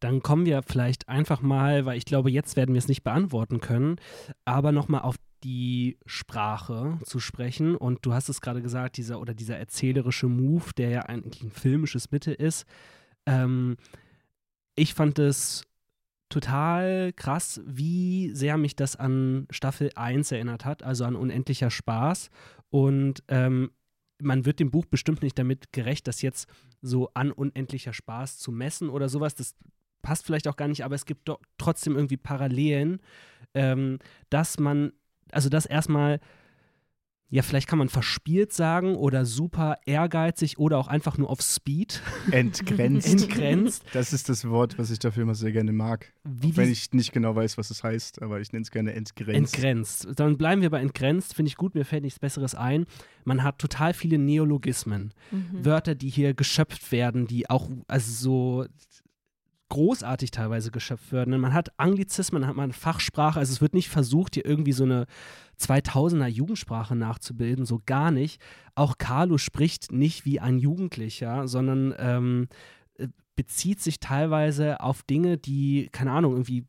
Dann kommen wir vielleicht einfach mal, weil ich glaube, jetzt werden wir es nicht beantworten können, aber nochmal auf die Sprache zu sprechen. Und du hast es gerade gesagt, dieser oder dieser erzählerische Move, der ja eigentlich ein filmisches Mittel ist. Ähm, ich fand es total krass, wie sehr mich das an Staffel 1 erinnert hat, also an unendlicher Spaß. Und ähm, man wird dem Buch bestimmt nicht damit gerecht, das jetzt so an unendlicher Spaß zu messen oder sowas. Das passt vielleicht auch gar nicht, aber es gibt doch trotzdem irgendwie Parallelen, ähm, dass man, also dass erstmal ja, vielleicht kann man verspielt sagen oder super ehrgeizig oder auch einfach nur auf Speed (laughs) Entgrenzt. entgrenzt. Das ist das Wort, was ich dafür immer sehr gerne mag. Wie wenn ich nicht genau weiß, was es heißt, aber ich nenne es gerne entgrenzt. Entgrenzt. Dann bleiben wir bei entgrenzt, finde ich gut, mir fällt nichts Besseres ein. Man hat total viele Neologismen. Mhm. Wörter, die hier geschöpft werden, die auch also so großartig teilweise geschöpft werden. Man hat Anglizismen, man hat man Fachsprache, also es wird nicht versucht, hier irgendwie so eine 2000er Jugendsprache nachzubilden, so gar nicht. Auch Carlo spricht nicht wie ein Jugendlicher, sondern ähm, äh, bezieht sich teilweise auf Dinge, die, keine Ahnung, irgendwie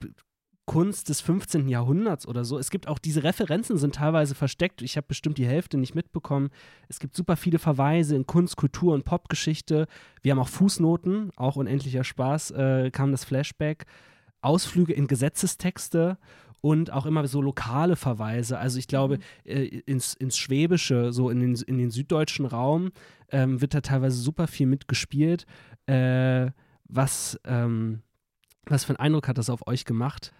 Kunst des 15. Jahrhunderts oder so. Es gibt auch diese Referenzen sind teilweise versteckt. Ich habe bestimmt die Hälfte nicht mitbekommen. Es gibt super viele Verweise in Kunst, Kultur und Popgeschichte. Wir haben auch Fußnoten, auch unendlicher Spaß, äh, kam das Flashback. Ausflüge in Gesetzestexte und auch immer so lokale Verweise. Also ich glaube, äh, ins, ins Schwäbische, so in den, in den süddeutschen Raum, ähm, wird da teilweise super viel mitgespielt. Äh, was, ähm, was für einen Eindruck hat das auf euch gemacht?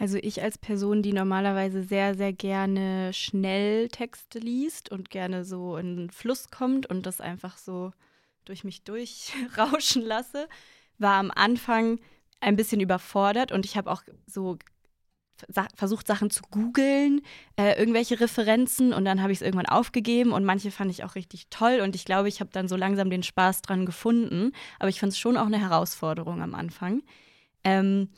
Also ich als Person, die normalerweise sehr, sehr gerne schnell Texte liest und gerne so in den Fluss kommt und das einfach so durch mich (laughs) durchrauschen lasse, war am Anfang ein bisschen überfordert und ich habe auch so versucht, Sachen zu googeln, äh, irgendwelche Referenzen und dann habe ich es irgendwann aufgegeben und manche fand ich auch richtig toll und ich glaube, ich habe dann so langsam den Spaß dran gefunden, aber ich fand es schon auch eine Herausforderung am Anfang. Ähm,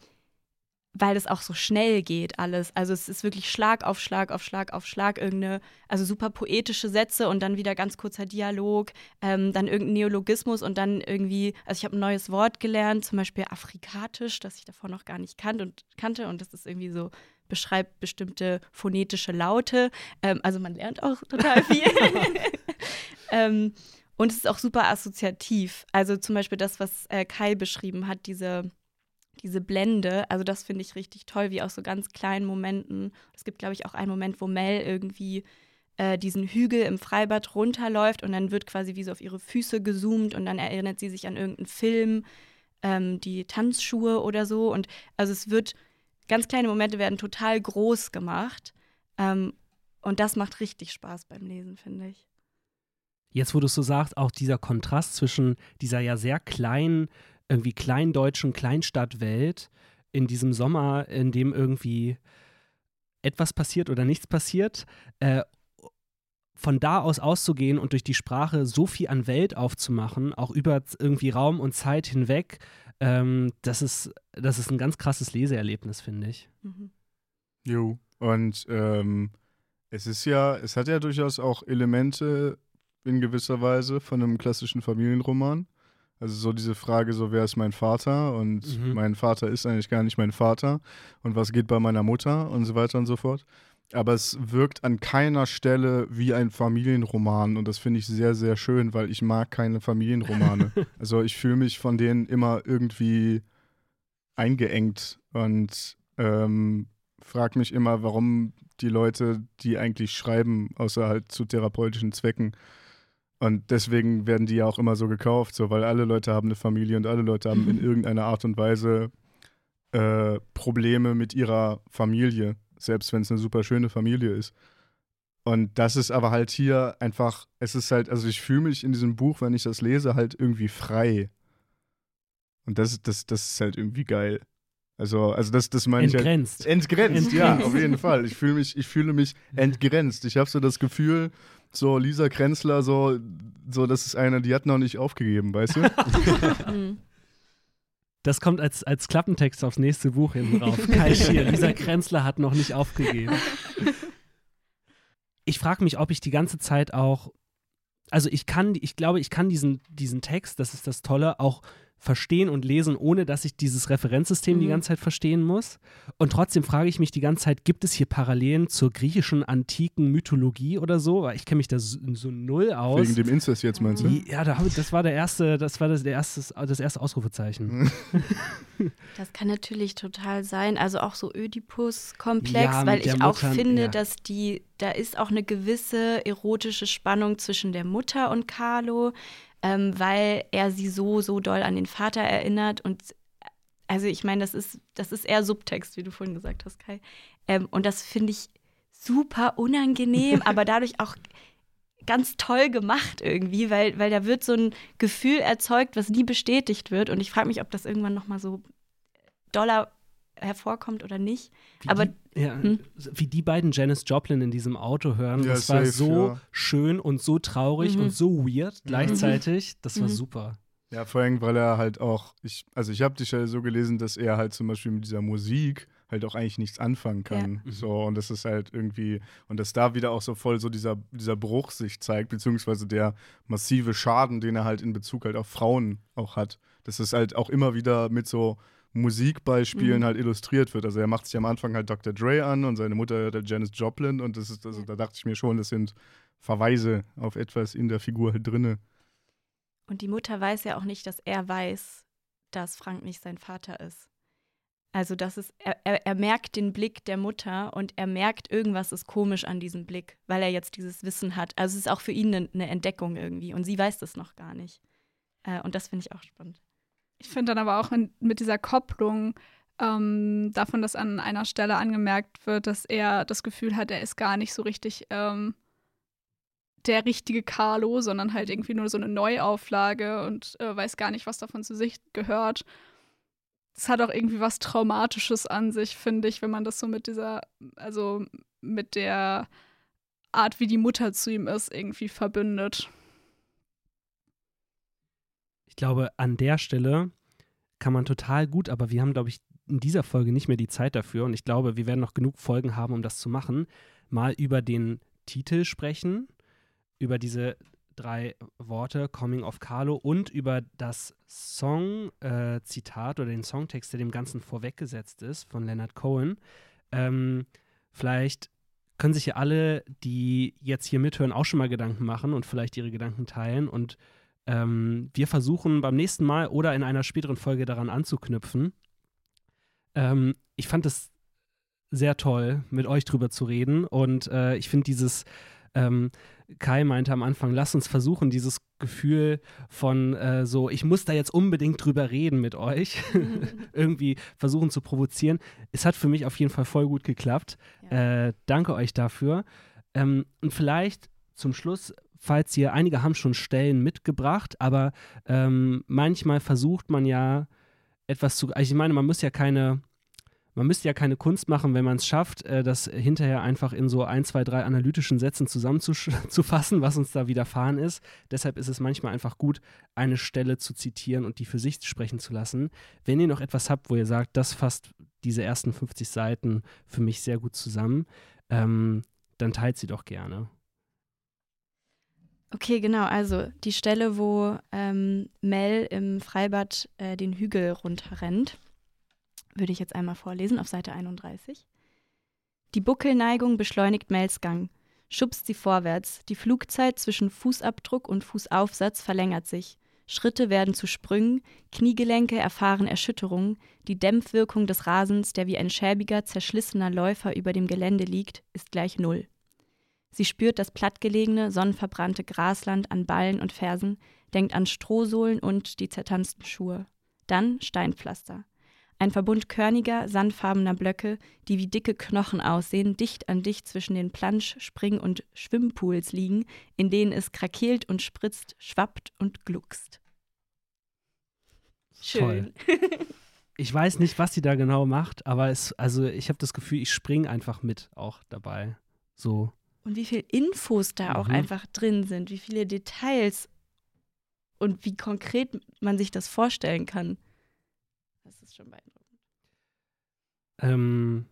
weil es auch so schnell geht alles. Also es ist wirklich Schlag auf Schlag auf Schlag auf Schlag irgendeine, also super poetische Sätze und dann wieder ganz kurzer Dialog, ähm, dann irgendein Neologismus und dann irgendwie, also ich habe ein neues Wort gelernt, zum Beispiel Afrikatisch, das ich davor noch gar nicht kannt und, kannte und das ist irgendwie so, beschreibt bestimmte phonetische Laute. Ähm, also man lernt auch total (laughs) viel. (laughs) ähm, und es ist auch super assoziativ. Also zum Beispiel das, was äh, Kai beschrieben hat, diese diese Blende, also das finde ich richtig toll, wie aus so ganz kleinen Momenten. Es gibt, glaube ich, auch einen Moment, wo Mel irgendwie äh, diesen Hügel im Freibad runterläuft und dann wird quasi wie so auf ihre Füße gezoomt und dann erinnert sie sich an irgendeinen Film, ähm, die Tanzschuhe oder so. Und also es wird, ganz kleine Momente werden total groß gemacht. Ähm, und das macht richtig Spaß beim Lesen, finde ich. Jetzt, wo du es so sagst, auch dieser Kontrast zwischen dieser ja sehr kleinen, irgendwie kleindeutschen Kleinstadtwelt in diesem Sommer, in dem irgendwie etwas passiert oder nichts passiert, äh, von da aus auszugehen und durch die Sprache so viel an Welt aufzumachen, auch über irgendwie Raum und Zeit hinweg, ähm, das, ist, das ist ein ganz krasses Leseerlebnis, finde ich. Mhm. Jo. Und ähm, es ist ja, es hat ja durchaus auch Elemente in gewisser Weise von einem klassischen Familienroman. Also so diese Frage, so wer ist mein Vater und Mhm. mein Vater ist eigentlich gar nicht mein Vater und was geht bei meiner Mutter und so weiter und so fort. Aber es wirkt an keiner Stelle wie ein Familienroman und das finde ich sehr, sehr schön, weil ich mag keine Familienromane. (laughs) also ich fühle mich von denen immer irgendwie eingeengt und ähm, frage mich immer, warum die Leute, die eigentlich schreiben, außer halt zu therapeutischen Zwecken. Und deswegen werden die ja auch immer so gekauft, so, weil alle Leute haben eine Familie und alle Leute haben in (laughs) irgendeiner Art und Weise äh, Probleme mit ihrer Familie, selbst wenn es eine super schöne Familie ist. Und das ist aber halt hier einfach, es ist halt, also ich fühle mich in diesem Buch, wenn ich das lese, halt irgendwie frei. Und das, das, das ist halt irgendwie geil. Also, also das, das meine ich halt. Entgrenzt. Entgrenzt, ja, auf jeden Fall. Ich fühle mich, ich fühle mich (laughs) entgrenzt. Ich habe so das Gefühl, so Lisa Krenzler, so, so, das ist eine, die hat noch nicht aufgegeben, weißt du? (laughs) (laughs) Das kommt als, als Klappentext aufs nächste Buch hinten drauf. (laughs) Kai Schier, Lisa Krenzler hat noch nicht aufgegeben. Ich frage mich, ob ich die ganze Zeit auch, also ich kann, ich glaube, ich kann diesen, diesen Text, das ist das Tolle, auch verstehen und lesen, ohne dass ich dieses Referenzsystem die Mhm. ganze Zeit verstehen muss. Und trotzdem frage ich mich die ganze Zeit, gibt es hier Parallelen zur griechischen antiken Mythologie oder so? Weil ich kenne mich da so, so null aus. Wegen dem Inzest jetzt, meinst du? ja, da das war der erste, das war das, der erste, das erste Ausrufezeichen. (laughs) Das kann natürlich total sein. Also auch so Ödipus-Komplex, Ja, weil ich auch Mutter, finde, ja. dass die, da ist auch eine gewisse erotische Spannung zwischen der Mutter und Carlo, ähm, weil er sie so, so doll an den Vater erinnert. Und also ich meine, das ist, das ist eher Subtext, wie du vorhin gesagt hast, Kai. Ähm, und das finde ich super unangenehm, (laughs) aber dadurch auch ganz toll gemacht irgendwie, weil, weil da wird so ein Gefühl erzeugt, was nie bestätigt wird. Und ich frage mich, ob das irgendwann nochmal so doller hervorkommt oder nicht. Wie Aber die, ja, hm? wie die beiden Janis Joplin in diesem Auto hören, Ja, das war safe, so ja. schön und so traurig Mhm. und so weird gleichzeitig. Das war Mhm. super. Ja, vor allem, weil er halt auch, ich, also ich habe die Stelle so gelesen, dass er halt zum Beispiel mit dieser Musik halt auch eigentlich nichts anfangen kann. Ja. So, und das ist halt irgendwie, und dass da wieder auch so voll so dieser, dieser Bruch sich zeigt, beziehungsweise der massive Schaden, den er halt in Bezug halt auf Frauen auch hat. Dass es halt auch immer wieder mit so Musikbeispielen Mhm. halt illustriert wird. Also er macht sich am Anfang halt Dr. Dre an und seine Mutter hört halt Janis Joplin und das ist, also da dachte ich mir schon, das sind Verweise auf etwas in der Figur halt drinne. Und die Mutter weiß ja auch nicht, dass er weiß, dass Frank nicht sein Vater ist. Also das ist, er, er, er merkt den Blick der Mutter und er merkt, irgendwas ist komisch an diesem Blick, weil er jetzt dieses Wissen hat. Also es ist auch für ihn eine, eine Entdeckung irgendwie und sie weiß das noch gar nicht. Äh, und das finde ich auch spannend. Ich finde dann aber auch in, mit dieser Kopplung ähm, davon, dass an einer Stelle angemerkt wird, dass er das Gefühl hat, er ist gar nicht so richtig ähm, der richtige Carlo, sondern halt irgendwie nur so eine Neuauflage und äh, weiß gar nicht, was davon zu sich gehört. Das hat auch irgendwie was Traumatisches an sich, finde ich, wenn man das so mit dieser, also mit der Art, wie die Mutter zu ihm ist, irgendwie verbündet. Ich glaube, an der Stelle kann man total gut, aber wir haben, glaube ich, in dieser Folge nicht mehr die Zeit dafür. Und ich glaube, wir werden noch genug Folgen haben, um das zu machen, mal über den Titel sprechen, über diese drei Worte, Coming of Carlo und über das Song-Zitat oder den Songtext, der dem Ganzen vorweggesetzt ist, von Leonard Cohen. Ähm, vielleicht können sich ja alle, die jetzt hier mithören, auch schon mal Gedanken machen und vielleicht ihre Gedanken teilen. Und ähm, wir versuchen beim nächsten Mal oder in einer späteren Folge daran anzuknüpfen. Ähm, ich fand es sehr toll, mit euch drüber zu reden. Und äh, ich finde dieses, ähm, Kai meinte am Anfang, lass uns versuchen, dieses Gefühl von äh, so, ich muss da jetzt unbedingt drüber reden mit euch, (laughs) (laughs) irgendwie versuchen zu provozieren. Es hat für mich auf jeden Fall voll gut geklappt. Ja. Äh, danke euch dafür. Ähm, und vielleicht zum Schluss, falls ihr, einige haben schon Stellen mitgebracht, aber ähm, manchmal versucht man ja etwas zu, also ich meine, man muss ja keine, man müsste ja keine Kunst machen, wenn man es schafft, äh, das hinterher einfach in so ein, zwei, drei analytischen Sätzen zusammenzufassen, (laughs) was uns da widerfahren ist. Deshalb ist es manchmal einfach gut, eine Stelle zu zitieren und die für sich sprechen zu lassen. Wenn ihr noch etwas habt, wo ihr sagt, das fasst diese ersten 50 Seiten für mich sehr gut zusammen, ähm, dann teilt sie doch gerne. Okay, genau. Also die Stelle, wo ähm, Mel im Freibad äh, den Hügel runterrennt, würde ich jetzt einmal vorlesen auf Seite 31. Die Buckelneigung beschleunigt Mels Gang, schubst sie vorwärts. Die Flugzeit zwischen Fußabdruck und Fußaufsatz verlängert sich. Schritte werden zu Sprüngen, Kniegelenke erfahren Erschütterungen, die Dämpfwirkung des Rasens, der wie ein schäbiger, zerschlissener Läufer über dem Gelände liegt, ist gleich Null. Sie spürt das plattgelegene, sonnenverbrannte Grasland an Ballen und Fersen, denkt an Strohsohlen und die zertanzten Schuhe. Dann Steinpflaster. Ein Verbund körniger, sandfarbener Blöcke, die wie dicke Knochen aussehen, dicht an dicht zwischen den Plansch-, Spring- und Schwimmpools liegen, in denen es krakeelt und spritzt, schwappt und gluckst. Schön. (laughs) Ich weiß nicht, was sie da genau macht, aber es, also ich habe das Gefühl, ich springe einfach mit auch dabei. So. Und wie viel Infos da auch Mhm. einfach drin sind, wie viele Details und wie konkret man sich das vorstellen kann. Das ist schon beeindruckend. Ähm,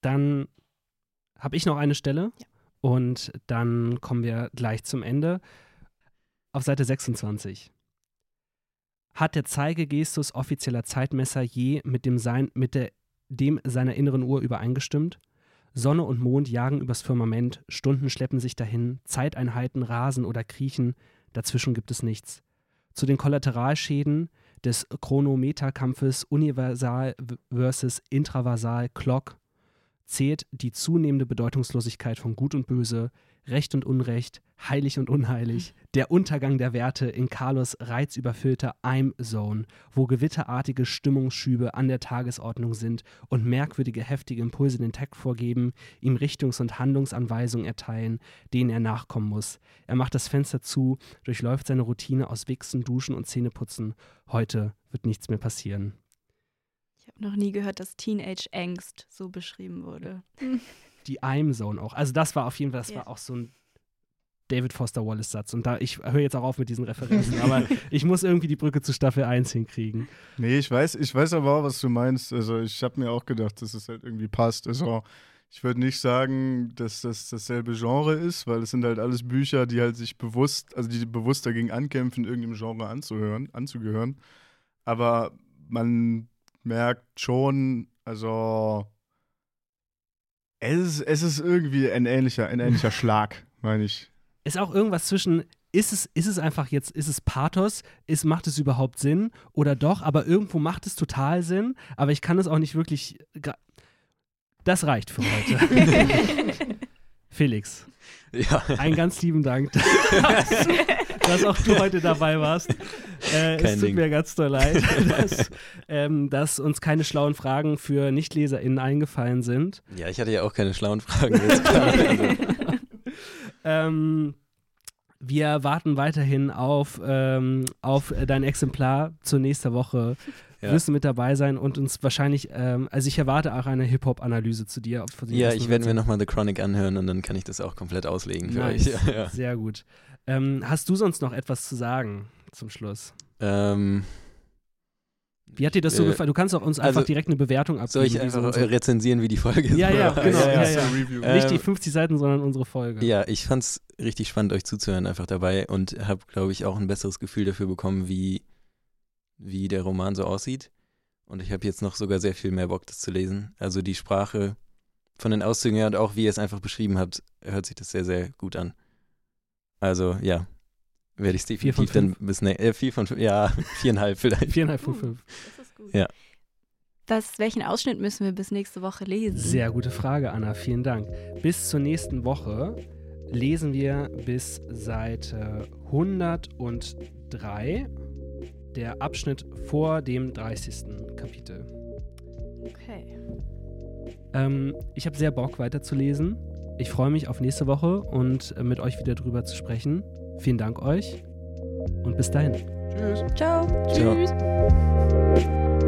dann habe ich noch eine Stelle Ja. und dann kommen wir gleich zum Ende. Auf Seite 26. Hat der Zeigegestus offizieller Zeitmesser je mit dem, sein, mit der, dem seiner inneren Uhr übereingestimmt? Sonne und Mond jagen übers Firmament, Stunden schleppen sich dahin, Zeiteinheiten rasen oder kriechen, dazwischen gibt es nichts. Zu den Kollateralschäden des Chronometerkampfes Universal versus Intraversal Clock zählt die zunehmende Bedeutungslosigkeit von Gut und Böse, Recht und Unrecht, heilig und unheilig, der Untergang der Werte in Carlos reizüberfüllter I'm-Zone, wo gewitterartige Stimmungsschübe an der Tagesordnung sind und merkwürdige heftige Impulse den Takt vorgeben, ihm Richtungs- und Handlungsanweisungen erteilen, denen er nachkommen muss. Er macht das Fenster zu, durchläuft seine Routine aus Wichsen, Duschen und Zähneputzen. Heute wird nichts mehr passieren. Ich habe noch nie gehört, dass Teenage Angst so beschrieben wurde. (laughs) Die I'm-Zone auch. Also das war auf jeden Fall, das Ja. war auch so ein David Foster Wallace-Satz. Und da, ich höre jetzt auch auf mit diesen Referenzen, aber (laughs) ich muss irgendwie die Brücke zu Staffel 1 hinkriegen. Nee, ich weiß, ich weiß aber auch, was du meinst. Also ich habe mir auch gedacht, dass es halt irgendwie passt. Also ich würde nicht sagen, dass das dasselbe Genre ist, weil es sind halt alles Bücher, die halt sich bewusst, also die bewusst dagegen ankämpfen, irgendeinem Genre anzuhören, anzugehören. Aber man merkt schon, also es ist, es ist irgendwie ein ähnlicher, ein ähnlicher (laughs) Schlag, meine ich. Ist auch irgendwas zwischen, ist es, ist es einfach jetzt, ist es Pathos, ist, macht es überhaupt Sinn oder doch, aber irgendwo macht es total Sinn, aber ich kann es auch nicht wirklich. Das reicht für heute. (laughs) (laughs) Felix, Ja, einen ganz lieben Dank, dass, (laughs) dass auch du heute dabei warst. Äh, es tut Ding. mir ganz doll leid, (laughs) dass, ähm, dass uns keine schlauen Fragen für NichtleserInnen eingefallen sind. ja, ich hatte ja auch keine schlauen Fragen. (laughs) Also, Ähm, wir warten weiterhin auf, ähm, auf dein Exemplar zur nächsten Woche. Ja. Wirst du mit dabei sein und uns wahrscheinlich, ähm, also ich erwarte auch eine Hip-Hop-Analyse zu dir. ja, ich werde mir 14. nochmal The Chronic anhören und dann kann ich das auch komplett auslegen für Nice. euch. (laughs) Ja, ja. Sehr gut. Ähm, hast du sonst noch etwas zu sagen zum Schluss? Ähm, Wie hat dir das so Äh, gefallen? Du kannst auch uns also, einfach direkt eine Bewertung abgeben. soll ich wie einfach so rezensieren, wie die Folge ist? Ja, ja, (laughs) genau, ja, ja. Äh, Nicht die ähm, 50 Seiten, sondern unsere Folge. Ja, ich fand's richtig spannend, euch zuzuhören einfach dabei und habe, glaube ich, auch ein besseres Gefühl dafür bekommen, wie, wie der Roman so aussieht. Und ich habe jetzt noch sogar sehr viel mehr Bock, das zu lesen. Also die Sprache von den Auszügen her und auch wie ihr es einfach beschrieben habt, hört sich das sehr, sehr gut an. Also ja, werde ich es Vier von definitiv dann bis ne äh, vier von fünf, ja, (laughs) viereinhalb vielleicht. Viereinhalb von fünf. Das ist gut. Ja. Was, welchen Ausschnitt müssen wir bis nächste Woche lesen? Sehr gute Frage, Anna. Vielen Dank. Bis zur nächsten Woche lesen wir bis Seite 103, der Abschnitt vor dem 30. Kapitel. Okay. Ähm, ich habe sehr Bock weiterzulesen. Ich freue mich auf nächste Woche und äh, mit euch wieder drüber zu sprechen. Vielen Dank euch und bis dahin. Tschüss. Ciao. Ciao. Tschüss.